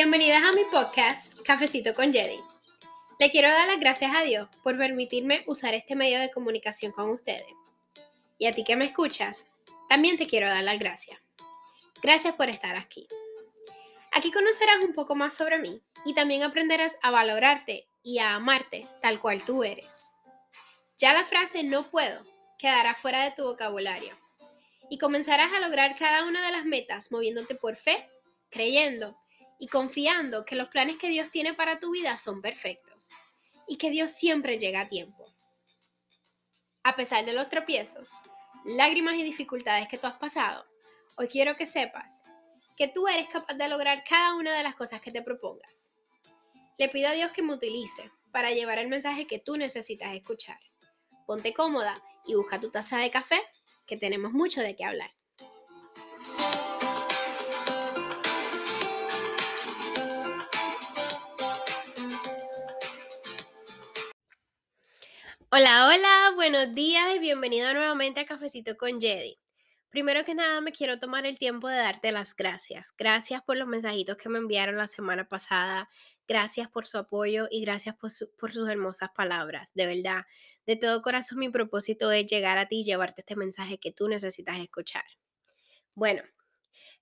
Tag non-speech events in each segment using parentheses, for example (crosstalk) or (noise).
Bienvenidas a mi podcast Cafecito con Jedi. Le quiero dar las gracias a Dios por permitirme usar este medio de comunicación con ustedes. Y a ti que me escuchas, también te quiero dar las gracias. Gracias por estar aquí. Aquí conocerás un poco más sobre mí y también aprenderás a valorarte y a amarte tal cual tú eres. Ya la frase no puedo quedará fuera de tu vocabulario y comenzarás a lograr cada una de las metas moviéndote por fe, creyendo y confiando que los planes que Dios tiene para tu vida son perfectos y que Dios siempre llega a tiempo. A pesar de los tropiezos, lágrimas y dificultades que tú has pasado, hoy quiero que sepas que tú eres capaz de lograr cada una de las cosas que te propongas. Le pido a Dios que me utilice para llevar el mensaje que tú necesitas escuchar. Ponte cómoda y busca tu taza de café, que tenemos mucho de qué hablar. Hola, hola, buenos días y bienvenido nuevamente a Cafecito con Jedi. Primero que nada, me quiero tomar el tiempo de darte las gracias. Gracias por los mensajitos que me enviaron la semana pasada. Gracias por su apoyo y gracias por, por, sus hermosas palabras. De verdad, de todo corazón mi propósito es llegar a ti y llevarte este mensaje que tú necesitas escuchar. Bueno,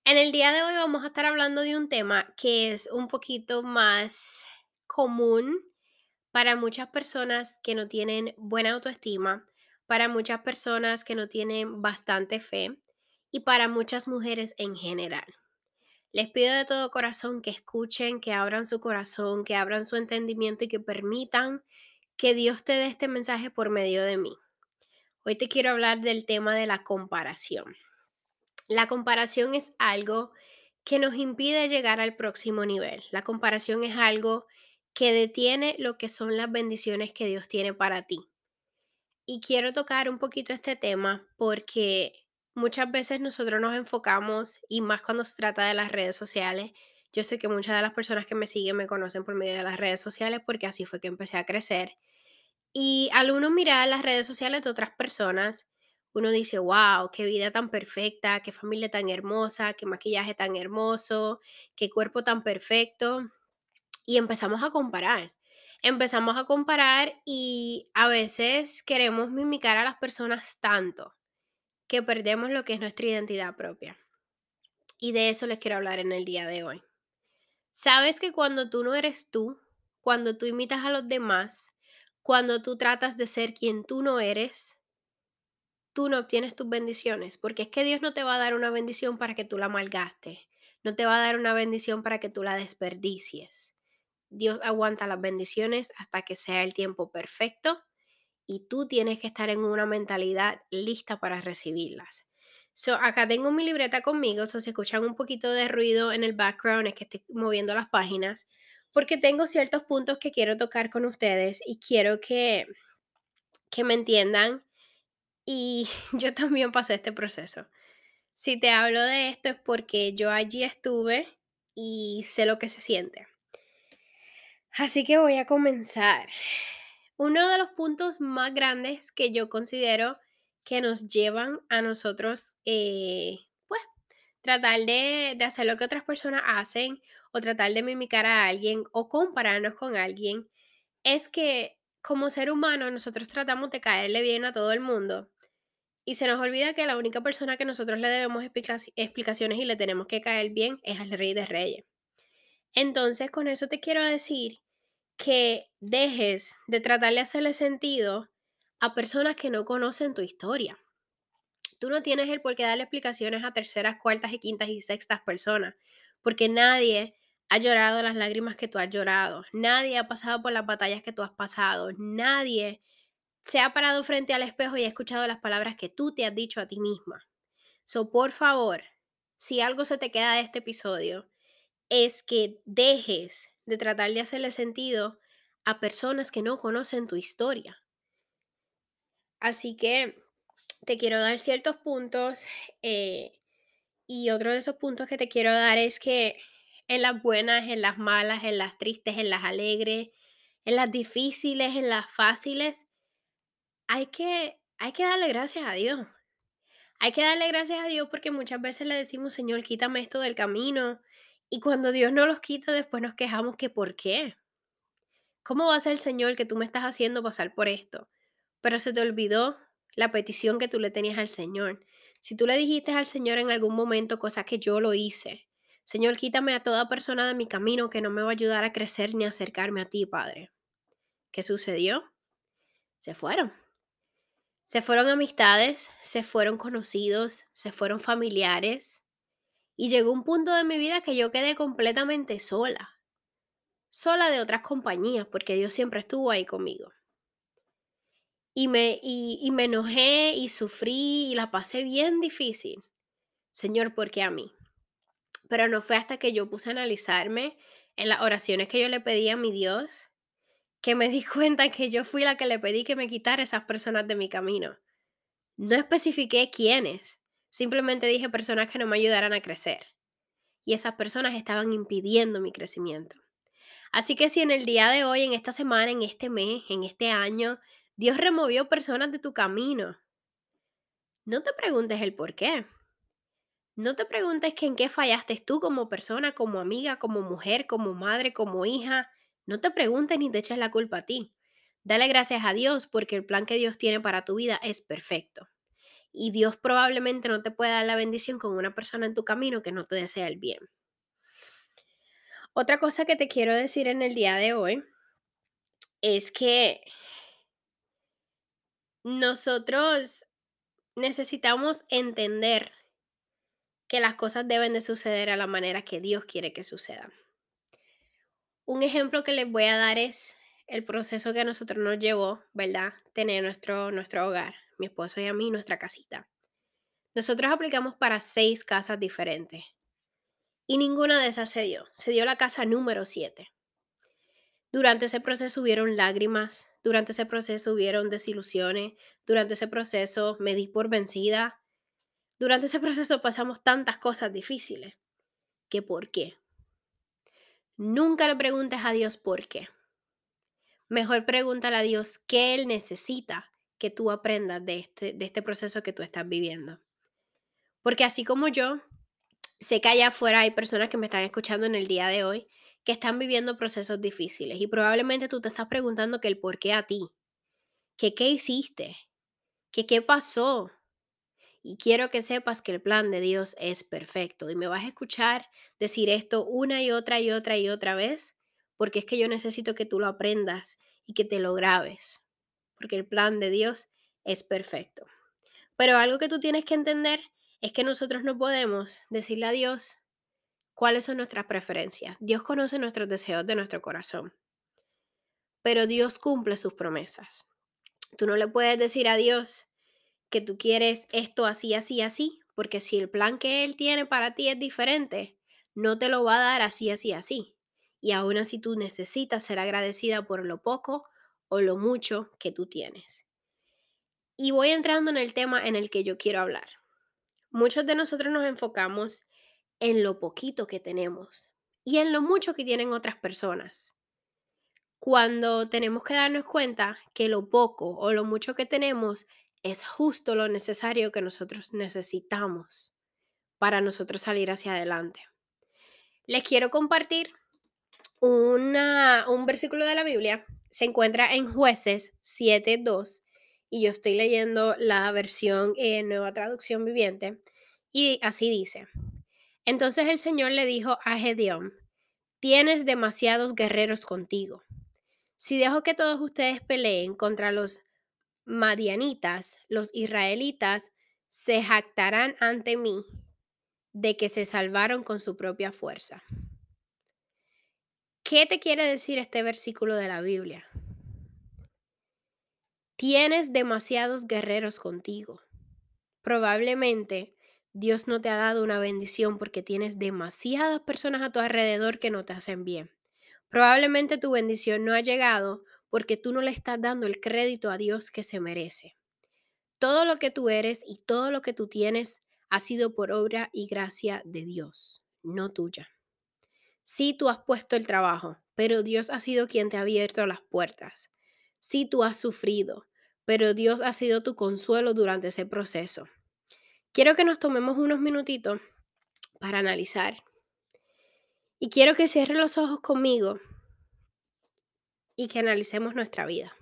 en el día de hoy vamos a estar hablando de un tema que es un poquito más común para muchas personas que no tienen buena autoestima, para muchas personas que no tienen bastante fe y para muchas mujeres en general. Les pido de todo corazón que escuchen, que abran su corazón, que abran su entendimiento y que permitan que Dios te dé este mensaje por medio de mí. Hoy te quiero hablar del tema de la comparación. La comparación es algo que nos impide llegar al próximo nivel. La comparación es algo que detiene lo que son las bendiciones que Dios tiene para ti. Y quiero tocar un poquito este tema porque muchas veces nosotros nos enfocamos, y más cuando se trata de las redes sociales, yo sé que muchas de las personas que me siguen me conocen por medio de las redes sociales porque así fue que empecé a crecer. Y al uno mirar las redes sociales de otras personas, uno dice, wow, qué vida tan perfecta, qué familia tan hermosa, qué maquillaje tan hermoso, qué cuerpo tan perfecto y empezamos a comparar. Empezamos a comparar y a veces queremos mimicar a las personas tanto que perdemos lo que es nuestra identidad propia. Y de eso les quiero hablar en el día de hoy. Sabes que cuando tú no eres tú, cuando tú imitas a los demás, cuando tú tratas de ser quien tú no eres, tú no obtienes tus bendiciones, porque es que Dios no te va a dar una bendición para que tú la malgastes, no te va a dar una bendición para que tú la desperdicies. Dios aguanta las bendiciones hasta que sea el tiempo perfecto y tú tienes que estar en una mentalidad lista para recibirlas. So, acá tengo mi libreta conmigo, so si escuchan un poquito de ruido en el background es que estoy moviendo las páginas, porque tengo ciertos puntos que quiero tocar con ustedes y quiero que, que me entiendan y (laughs) yo también pasé este proceso. Si te hablo de esto es porque yo allí estuve y sé lo que se siente. Así que voy a comenzar. Uno de los puntos más grandes que yo considero que nos llevan a nosotros, eh, pues, tratar de, de hacer lo que otras personas hacen o tratar de mimicar a alguien o compararnos con alguien, es que como ser humano nosotros tratamos de caerle bien a todo el mundo y se nos olvida que la única persona que nosotros le debemos explicaciones y le tenemos que caer bien es al rey de reyes. Entonces, con eso te quiero decir que dejes de tratar de hacerle sentido a personas que no conocen tu historia. Tú no tienes el por qué darle explicaciones a terceras, cuartas y quintas y sextas personas, porque nadie ha llorado las lágrimas que tú has llorado, nadie ha pasado por las batallas que tú has pasado, nadie se ha parado frente al espejo y ha escuchado las palabras que tú te has dicho a ti misma. So, por favor, si algo se te queda de este episodio, es que dejes de tratar de hacerle sentido a personas que no conocen tu historia. Así que te quiero dar ciertos puntos eh, y otro de esos puntos que te quiero dar es que en las buenas, en las malas, en las tristes, en las alegres, en las difíciles, en las fáciles, hay que, hay que darle gracias a Dios. Hay que darle gracias a Dios porque muchas veces le decimos, Señor, quítame esto del camino, Y cuando Dios no los quita, después nos quejamos que ¿por qué? ¿Cómo va a ser el Señor que tú me estás haciendo pasar por esto? Pero se te olvidó la petición que tú le tenías al Señor. Si tú le dijiste al Señor en algún momento cosas que yo lo hice, Señor, quítame a toda persona de mi camino que no me va a ayudar a crecer ni acercarme a ti, Padre. ¿Qué sucedió? Se fueron. Se fueron amistades, se fueron conocidos, se fueron familiares. Y llegó un punto de mi vida que yo quedé completamente sola. Sola de otras compañías, porque Dios siempre estuvo ahí conmigo. Y me, y, me enojé y sufrí y la pasé bien difícil. Señor, ¿por qué a mí? Pero no fue hasta que yo puse a analizarme en las oraciones que yo le pedí a mi Dios que me di (laughs) cuenta que yo fui la que le pedí que me quitara esas personas de mi camino. No especifiqué quiénes, simplemente dije personas que no me ayudaran a crecer. Y esas personas estaban impidiendo mi crecimiento. Así que si en el día de hoy, en esta semana, en este mes, en este año, Dios removió personas de tu camino, no te preguntes el por qué. No te preguntes que en qué fallaste tú como persona, como amiga, como mujer, como madre, como hija. No te preguntes ni te eches la culpa a ti. Dale gracias a Dios porque el plan que Dios tiene para tu vida es perfecto. Y Dios probablemente no te pueda dar la bendición con una persona en tu camino que no te desea el bien. Otra cosa que te quiero decir en el día de hoy es que nosotros necesitamos entender que las cosas deben de suceder a la manera que Dios quiere que sucedan. Un ejemplo que les voy a dar es el proceso que a nosotros nos llevó, ¿verdad? Tener nuestro, nuestro hogar, mi esposo y a mí, nuestra casita. Nosotros aplicamos para seis casas diferentes y ninguna de esas se dio. Se dio la casa número siete. Durante ese proceso hubieron lágrimas, durante ese proceso hubieron desilusiones, durante ese proceso me di por vencida, durante ese proceso pasamos tantas cosas difíciles. ¿Que por qué? Nunca le preguntes a Dios por qué. Mejor pregúntale a Dios qué Él necesita que tú aprendas de este, de este proceso que tú estás viviendo. Porque así como yo, sé que allá afuera hay personas que me están escuchando en el día de hoy que están viviendo procesos difíciles y probablemente tú te estás preguntando que el por qué a ti, que qué hiciste, que qué pasó, y quiero que sepas que el plan de Dios es perfecto. Y me vas a escuchar decir esto una y otra y otra y otra vez, porque es que yo necesito que tú lo aprendas y que te lo grabes, porque el plan de Dios es perfecto. Pero algo que tú tienes que entender es que nosotros no podemos decirle a Dios cuáles son nuestras preferencias. Dios conoce nuestros deseos de nuestro corazón, pero Dios cumple sus promesas. Tú no le puedes decir a Dios, que tú quieres esto así, así, así, porque si el plan que Él tiene para ti es diferente, no te lo va a dar así, así, así. Y aún así tú necesitas ser agradecida por lo poco o lo mucho que tú tienes. Y voy entrando en el tema en el que yo quiero hablar. Muchos de nosotros nos enfocamos en lo poquito que tenemos y en lo mucho que tienen otras personas. Cuando tenemos que darnos cuenta que lo poco o lo mucho que tenemos es justo lo necesario que nosotros necesitamos para nosotros salir hacia adelante. Les quiero compartir una, un versículo de la Biblia. Se encuentra en jueces 7.2 y yo estoy leyendo la versión en nueva traducción viviente y así dice. Entonces el Señor le dijo a Gedeón, tienes demasiados guerreros contigo. Si dejo que todos ustedes peleen contra los madianitas, los israelitas, se jactarán ante mí de que se salvaron con su propia fuerza. ¿Qué te quiere decir este versículo de la Biblia? Tienes demasiados guerreros contigo. Probablemente Dios no te ha dado una bendición porque tienes demasiadas personas a tu alrededor que no te hacen bien. Probablemente tu bendición no ha llegado porque tú no le estás dando el crédito a Dios que se merece. Todo lo que tú eres y todo lo que tú tienes ha sido por obra y gracia de Dios, no tuya. Sí, tú has puesto el trabajo, pero Dios ha sido quien te ha abierto las puertas. Sí, tú has sufrido, pero Dios ha sido tu consuelo durante ese proceso. Quiero que nos tomemos unos minutitos para analizar Y quiero que cierres los ojos conmigo y que analicemos nuestra vida.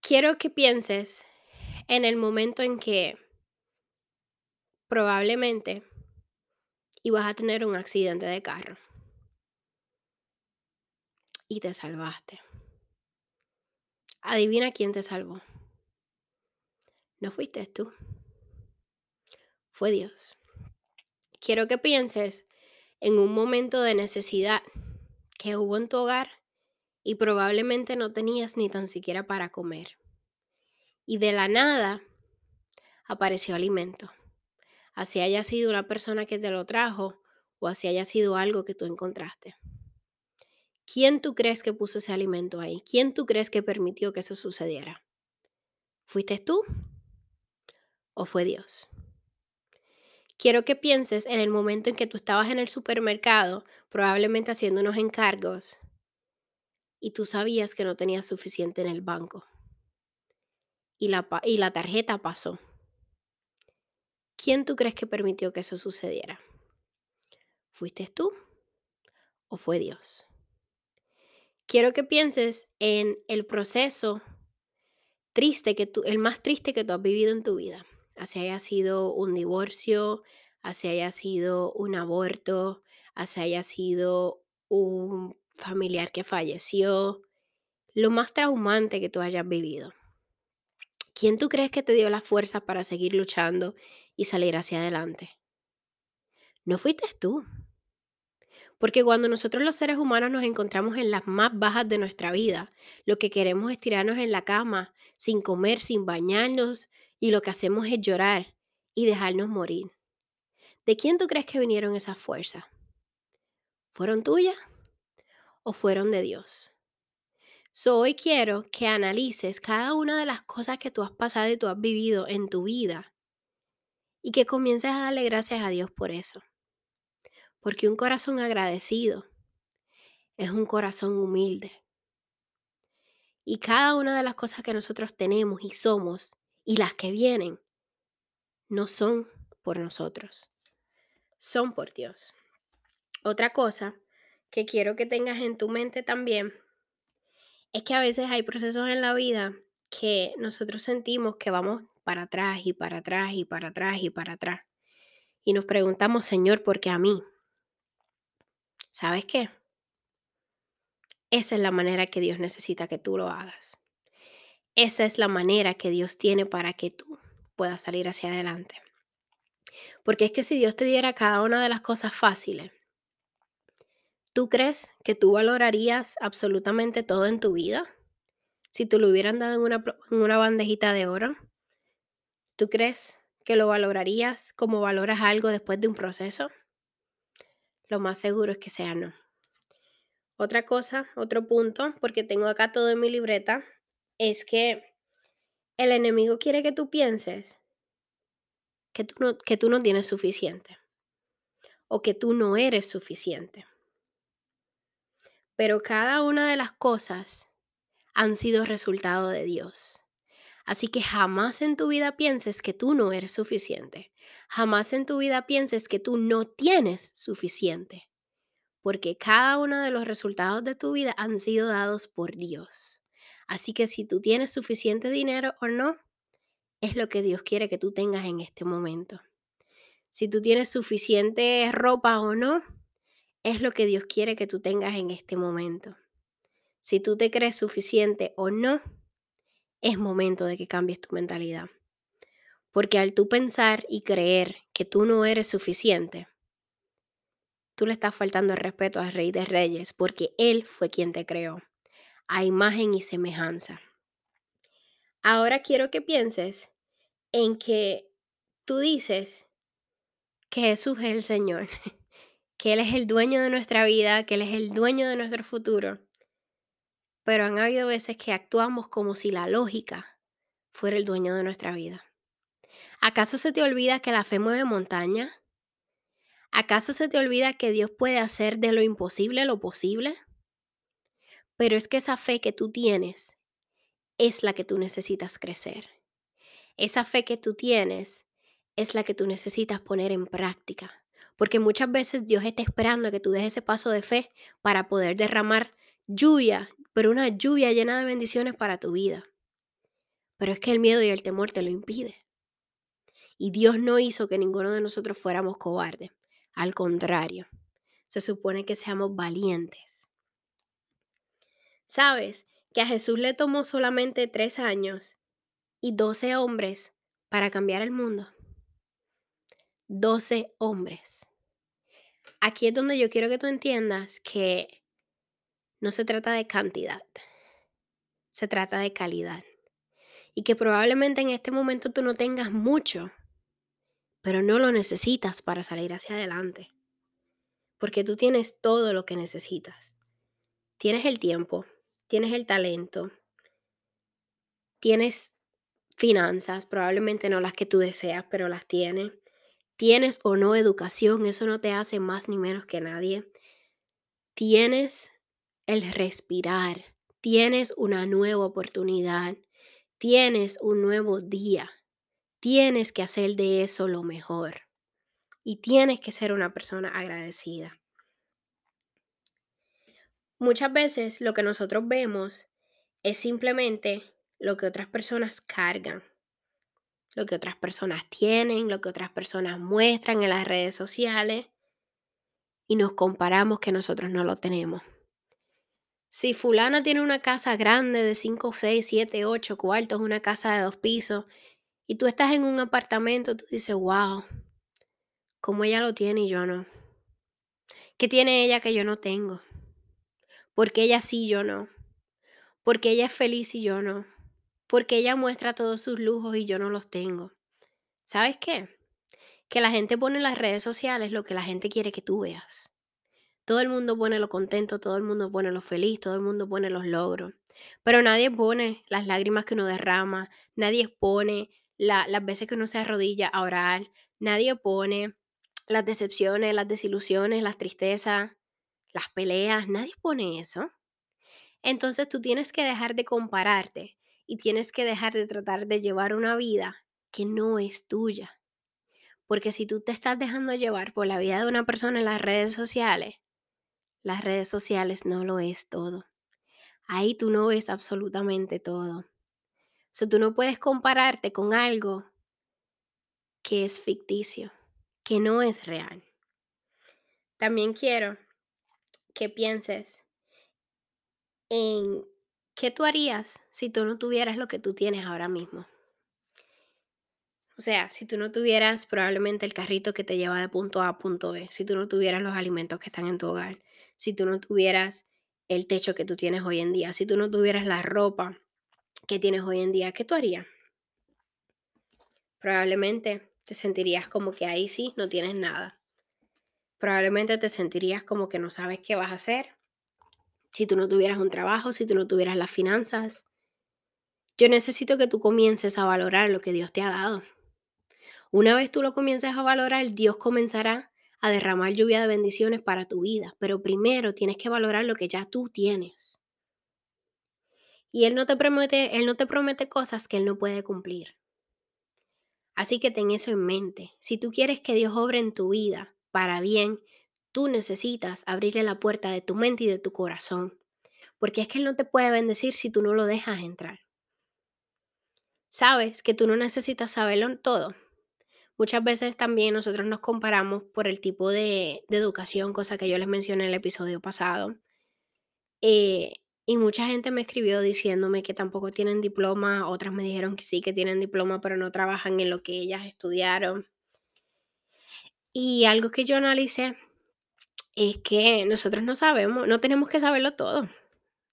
Quiero que pienses en el momento en que probablemente ibas a tener un accidente de carro y te salvaste. Adivina quién te salvó. No fuiste tú. Fue Dios. Quiero que pienses en un momento de necesidad que hubo en tu hogar y probablemente no tenías ni tan siquiera para comer. Y de la nada apareció alimento. Así haya sido una persona que te lo trajo o así haya sido algo que tú encontraste. ¿Quién tú crees que puso ese alimento ahí? ¿Quién tú crees que permitió que eso sucediera? ¿Fuiste tú o fue Dios? Quiero que pienses en el momento en que tú estabas en el supermercado, probablemente haciendo unos encargos, y tú sabías que no tenías suficiente en el banco. Y la, y la tarjeta pasó. ¿Quién tú crees que permitió que eso sucediera? ¿Fuiste tú o fue Dios? Quiero que pienses en el proceso triste que tú, el más triste que tú has vivido en tu vida así haya sido un divorcio, así haya sido un aborto, así haya sido un familiar que falleció, lo más traumante que tú hayas vivido. ¿Quién tú crees que te dio la fuerza para seguir luchando y salir hacia adelante? No fuiste tú. Porque cuando nosotros los seres humanos nos encontramos en las más bajas de nuestra vida, lo que queremos es tirarnos en la cama, sin comer, sin bañarnos, y lo que hacemos es llorar y dejarnos morir. ¿De quién tú crees que vinieron esas fuerzas? ¿Fueron tuyas o fueron de Dios? So, hoy quiero que analices cada una de las cosas que tú has pasado y tú has vivido en tu vida y que comiences a darle gracias a Dios por eso. Porque un corazón agradecido es un corazón humilde. Y cada una de las cosas que nosotros tenemos y somos y las que vienen no son por nosotros, son por Dios. Otra cosa que quiero que tengas en tu mente también es que a veces hay procesos en la vida que nosotros sentimos que vamos para atrás y para atrás y para atrás y para atrás. Y nos preguntamos, Señor, ¿por qué a mí? ¿Sabes qué? Esa es la manera que Dios necesita que tú lo hagas. Esa es la manera que Dios tiene para que tú puedas salir hacia adelante. Porque es que si Dios te diera cada una de las cosas fáciles, ¿tú crees que tú valorarías absolutamente todo en tu vida? Si te lo hubieran dado en una, en una bandejita de oro, ¿tú crees que lo valorarías como valoras algo después de un proceso? Lo más seguro es que sea no. Otra cosa, otro punto, porque tengo acá todo en mi libreta, es que el enemigo quiere que tú pienses que tú no, que tú no tienes suficiente o que tú no eres suficiente. Pero cada una de las cosas han sido resultado de Dios. Así que jamás en tu vida pienses que tú no eres suficiente. Jamás en tu vida pienses que tú no tienes suficiente. Porque cada uno de los resultados de tu vida han sido dados por Dios. Así que si tú tienes suficiente dinero o no, es lo que Dios quiere que tú tengas en este momento. Si tú tienes suficiente ropa o no, es lo que Dios quiere que tú tengas en este momento. Si tú te crees suficiente o no, es momento de que cambies tu mentalidad. Porque al tú pensar y creer que tú no eres suficiente, tú le estás faltando respeto al Rey de Reyes, porque Él fue quien te creó a imagen y semejanza. Ahora quiero que pienses en que tú dices que Jesús es el Señor, (laughs) que Él es el dueño de nuestra vida, que Él es el dueño de nuestro futuro. Pero han habido veces que actuamos como si la lógica fuera el dueño de nuestra vida. ¿Acaso se te olvida que la fe mueve montaña? ¿Acaso se te olvida que Dios puede hacer de lo imposible lo posible? Pero es que esa fe que tú tienes es la que tú necesitas crecer. Esa fe que tú tienes es la que tú necesitas poner en práctica. Porque muchas veces Dios está esperando que tú des ese paso de fe para poder derramar lluvia, pero una lluvia llena de bendiciones para tu vida. Pero es que el miedo y el temor te lo impide. Y Dios no hizo que ninguno de nosotros fuéramos cobardes. Al contrario, se supone que seamos valientes. ¿Sabes que a Jesús le tomó solamente tres años y doce hombres para cambiar el mundo? Doce hombres. Aquí es donde yo quiero que tú entiendas que no se trata de cantidad, se trata de calidad. Y que probablemente en este momento tú no tengas mucho, pero no lo necesitas para salir hacia adelante. Porque tú tienes todo lo que necesitas. Tienes el tiempo, tienes el talento, tienes finanzas, probablemente no las que tú deseas, pero las tienes. Tienes o no educación, eso no te hace más ni menos que nadie. Tienes el respirar, tienes una nueva oportunidad, tienes un nuevo día, tienes que hacer de eso lo mejor y tienes que ser una persona agradecida. Muchas veces lo que nosotros vemos es simplemente lo que otras personas cargan, lo que otras personas tienen, lo que otras personas muestran en las redes sociales y nos comparamos que nosotros no lo tenemos. Si fulana tiene una casa grande de 5, 6, 7, 8 cuartos, una casa de dos pisos, y tú estás en un apartamento, tú dices, wow, ¿cómo ella lo tiene y yo no? ¿Qué tiene ella que yo no tengo? Porque ella sí, yo no. Porque ella es feliz y yo no. Porque ella muestra todos sus lujos y yo no los tengo. ¿Sabes qué? Que la gente pone en las redes sociales lo que la gente quiere que tú veas. Todo el mundo pone lo contento, todo el mundo pone lo feliz, todo el mundo pone los logros. Pero nadie pone las lágrimas que uno derrama, nadie pone las veces que uno se arrodilla a orar, nadie pone las decepciones, las desilusiones, las tristezas, las peleas, nadie pone eso. Entonces tú tienes que dejar de compararte y tienes que dejar de tratar de llevar una vida que no es tuya. Porque si tú te estás dejando llevar por la vida de una persona en las redes sociales, las redes sociales no lo es todo. Ahí tú no ves absolutamente todo. So, tú no puedes compararte con algo que es ficticio, que no es real. También quiero que pienses en qué tú harías si tú no tuvieras lo que tú tienes ahora mismo. O sea, si tú no tuvieras probablemente el carrito que te lleva de punto A a punto B, si tú no tuvieras los alimentos que están en tu hogar, si tú no tuvieras el techo que tú tienes hoy en día, si tú no tuvieras la ropa que tienes hoy en día, ¿qué tú harías? Probablemente te sentirías como que ahí sí no tienes nada. Probablemente te sentirías como que no sabes qué vas a hacer. Si tú no tuvieras un trabajo, si tú no tuvieras las finanzas. Yo necesito que tú comiences a valorar lo que Dios te ha dado. Una vez tú lo comiences a valorar, Dios comenzará a derramar lluvia de bendiciones para tu vida, pero primero tienes que valorar lo que ya tú tienes. Y él no te promete, él no te promete cosas que él no puede cumplir. Así que ten eso en mente. Si tú quieres que Dios obre en tu vida para bien, tú necesitas abrirle la puerta de tu mente y de tu corazón, porque es que él no te puede bendecir si tú no lo dejas entrar. Sabes que tú no necesitas saberlo todo, Muchas veces también nosotros nos comparamos por el tipo de, educación, cosa que yo les mencioné en el episodio pasado. Eh, y mucha gente me escribió diciéndome que tampoco tienen diploma, otras me dijeron que sí, que tienen diploma, pero no trabajan en lo que ellas estudiaron. Y algo que yo analicé es que nosotros no sabemos, no tenemos que saberlo todo.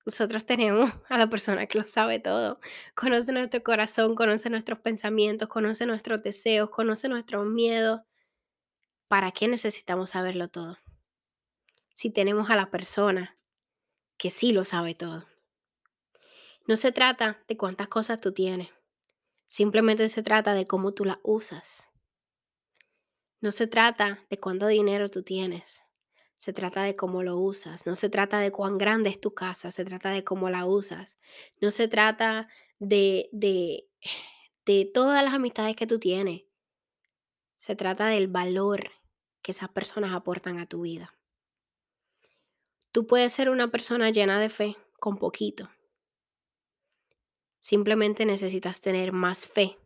Nosotros tenemos (laughs) a la persona que lo sabe todo. Conoce nuestro corazón, conoce nuestros pensamientos, conoce nuestros deseos, conoce nuestros miedos. ¿Para qué necesitamos saberlo todo? Si tenemos a la persona que sí lo sabe todo. No se trata de cuántas cosas tú tienes. Simplemente se trata de cómo tú las usas. No se trata de cuánto dinero tú tienes. Se trata de cómo lo usas, no se trata de cuán grande es tu casa, se trata de cómo la usas. No se trata de, de, de todas las amistades que tú tienes. Se trata del valor que esas personas aportan a tu vida. Tú puedes ser una persona llena de fe con poquito. Simplemente necesitas tener más fe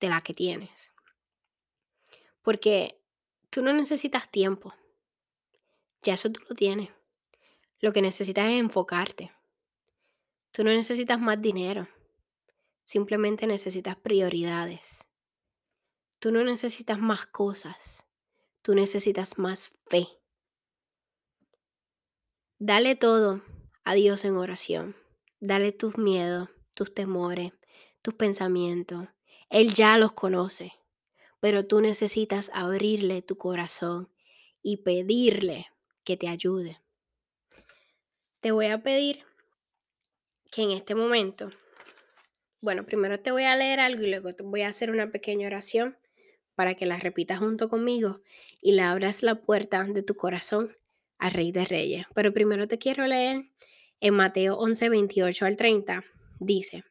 de la que tienes. Porque tú no necesitas tiempo. Ya eso tú lo tienes. Lo que necesitas es enfocarte. Tú no necesitas más dinero. Simplemente necesitas prioridades. Tú no necesitas más cosas. Tú necesitas más fe. Dale todo a Dios en oración. Dale tus miedos, tus temores, tus pensamientos. Él ya los conoce, pero tú necesitas abrirle tu corazón y pedirle que te ayude. Te voy a pedir que en este momento, bueno, primero te voy a leer algo y luego te voy a hacer una pequeña oración para que la repitas junto conmigo y le abras la puerta de tu corazón al Rey de Reyes. Pero primero te quiero leer en Mateo 11, 28 al 30. Dice,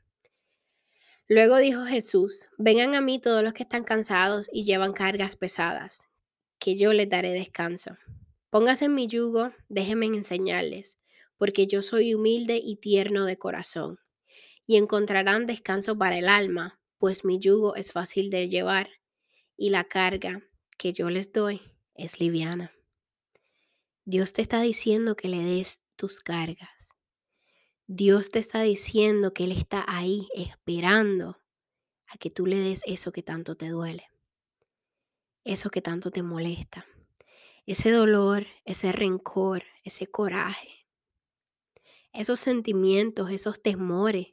Luego dijo Jesús, vengan a mí todos los que están cansados y llevan cargas pesadas, que yo les daré descanso. Pónganse en mi yugo, déjenme enseñarles porque yo soy humilde y tierno de corazón, y encontrarán descanso para el alma, pues mi yugo es fácil de llevar, y la carga que yo les doy es liviana. Dios te está diciendo que le des tus cargas. Dios te está diciendo que Él está ahí esperando a que tú le des eso que tanto te duele, eso que tanto te molesta, ese dolor, ese rencor, ese coraje, esos sentimientos, esos temores,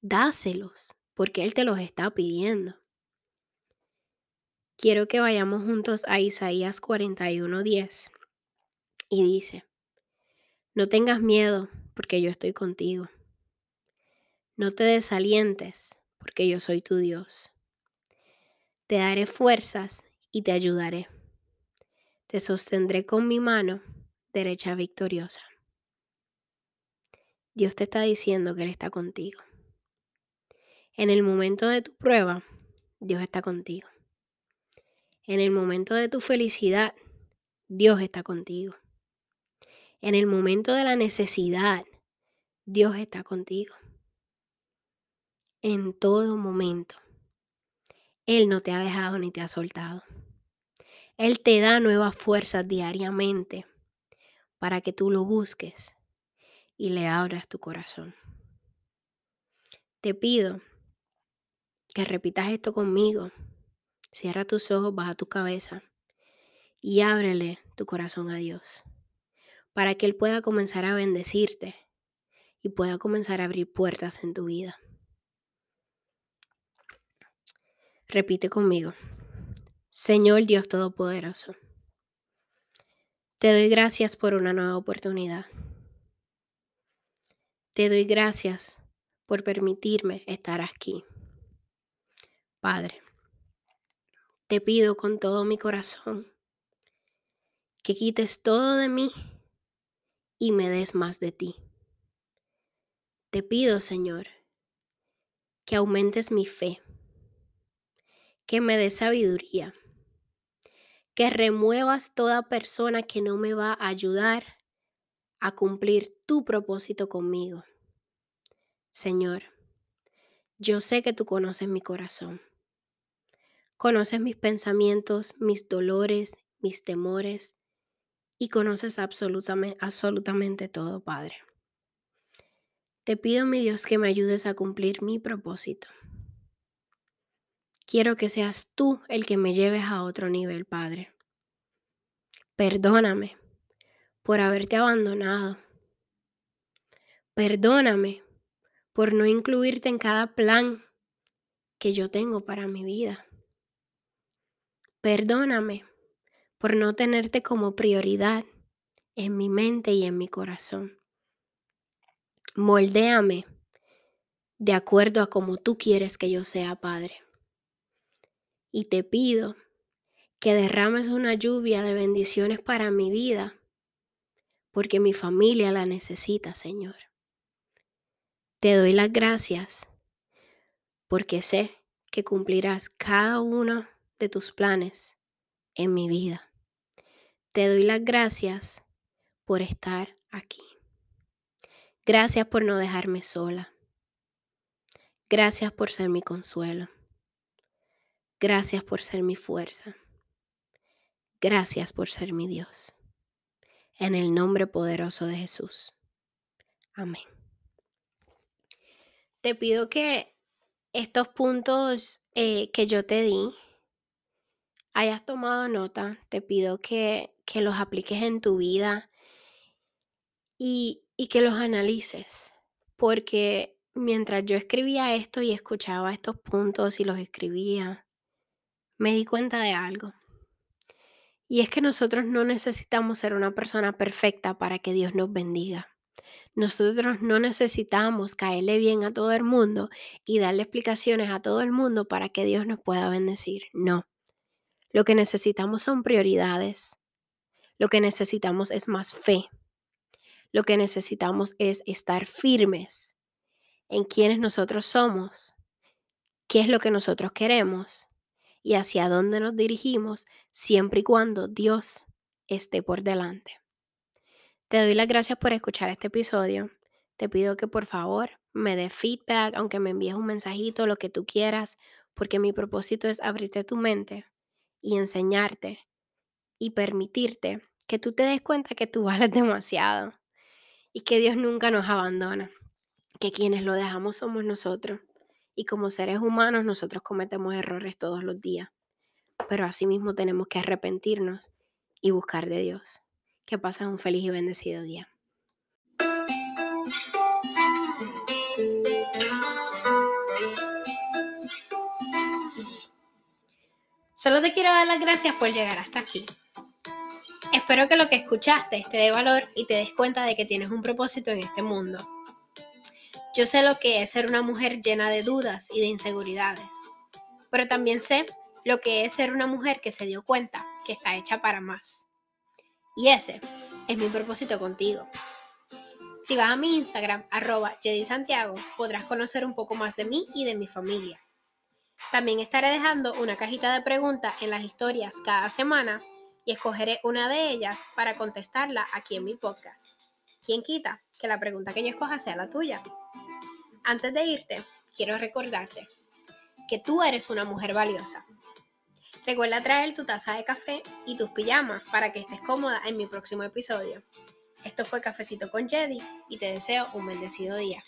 dáselos, porque Él te los está pidiendo. Quiero que vayamos juntos a Isaías 41:10 y dice, no tengas miedo, porque yo estoy contigo. No te desalientes, porque yo soy tu Dios. Te daré fuerzas y te ayudaré. Te sostendré con mi mano derecha victoriosa. Dios te está diciendo que Él está contigo. En el momento de tu prueba, Dios está contigo. En el momento de tu felicidad, Dios está contigo. En el momento de la necesidad, Dios está contigo. En todo momento. Él no te ha dejado ni te ha soltado. Él te da nuevas fuerzas diariamente para que tú lo busques y le abras tu corazón. Te pido que repitas esto conmigo. Cierra tus ojos, baja tu cabeza y ábrele tu corazón a Dios para que Él pueda comenzar a bendecirte y pueda comenzar a abrir puertas en tu vida. Repite conmigo. Señor Dios Todopoderoso, te doy gracias por una nueva oportunidad. Te doy gracias por permitirme estar aquí. Padre, te pido con todo mi corazón que quites todo de mí y me des más de ti. Te pido, Señor, que aumentes mi fe, que me des sabiduría, que remuevas toda persona que no me va a ayudar a cumplir tu propósito conmigo. Señor, yo sé que tú conoces mi corazón. Conoces mis pensamientos, mis dolores, mis temores y conoces absolutamente, absolutamente todo, Padre. Te pido, mi Dios, que me ayudes a cumplir mi propósito. Quiero que seas tú el que me lleves a otro nivel, Padre. Perdóname por haberte abandonado. Perdóname por no incluirte en cada plan que yo tengo para mi vida. Perdóname por no tenerte como prioridad en mi mente y en mi corazón. Moldéame de acuerdo a como tú quieres que yo sea, Padre. Y te pido que derrames una lluvia de bendiciones para mi vida, porque mi familia la necesita, Señor. Te doy las gracias porque sé que cumplirás cada uno de tus planes en mi vida. Te doy las gracias por estar aquí. Gracias por no dejarme sola. Gracias por ser mi consuelo. Gracias por ser mi fuerza. Gracias por ser mi Dios. En el nombre poderoso de Jesús. Amén. Te pido que estos puntos eh, que yo te di hayas tomado nota. Te pido que, que los apliques en tu vida y, y que los analices. Porque mientras yo escribía esto y escuchaba estos puntos y los escribía, me di cuenta de algo. Y es que nosotros no necesitamos ser una persona perfecta para que Dios nos bendiga. Nosotros no necesitamos caerle bien a todo el mundo y darle explicaciones a todo el mundo para que Dios nos pueda bendecir. No. Lo que necesitamos son prioridades. Lo que necesitamos es más fe. Lo que necesitamos es estar firmes en quienes nosotros somos, qué es lo que nosotros queremos y hacia dónde nos dirigimos siempre y cuando Dios esté por delante. Te doy las gracias por escuchar este episodio. Te pido que por favor me dé feedback, aunque me envíes un mensajito, lo que tú quieras, porque mi propósito es abrirte tu mente y enseñarte y permitirte que tú te des cuenta que tú (laughs) vales demasiado y que Dios nunca nos abandona, que quienes lo dejamos somos nosotros y como seres humanos nosotros cometemos errores todos los días, pero asimismo tenemos que arrepentirnos y buscar de Dios. Que pases un feliz y bendecido día. Solo te quiero dar las gracias por llegar hasta aquí. Espero que lo que escuchaste te dé valor y te des cuenta de que tienes un propósito en este mundo. Yo sé lo que es ser una mujer llena de dudas y de inseguridades, pero también sé lo que es ser una mujer que se dio cuenta que está hecha para más. Y ese es mi propósito contigo. Si vas a mi Instagram, arroba Santiago, podrás conocer un poco más de mí y de mi familia. También estaré dejando una cajita de preguntas en las historias cada semana y escogeré una de ellas para contestarla aquí en mi podcast. ¿Quién quita que la pregunta que yo escoja sea la tuya? Antes de irte, quiero recordarte que tú eres una mujer valiosa. Recuerda traer tu taza de café y tus pijamas para que estés cómoda en mi próximo episodio. Esto fue Cafecito con Jedi y te deseo un bendecido día.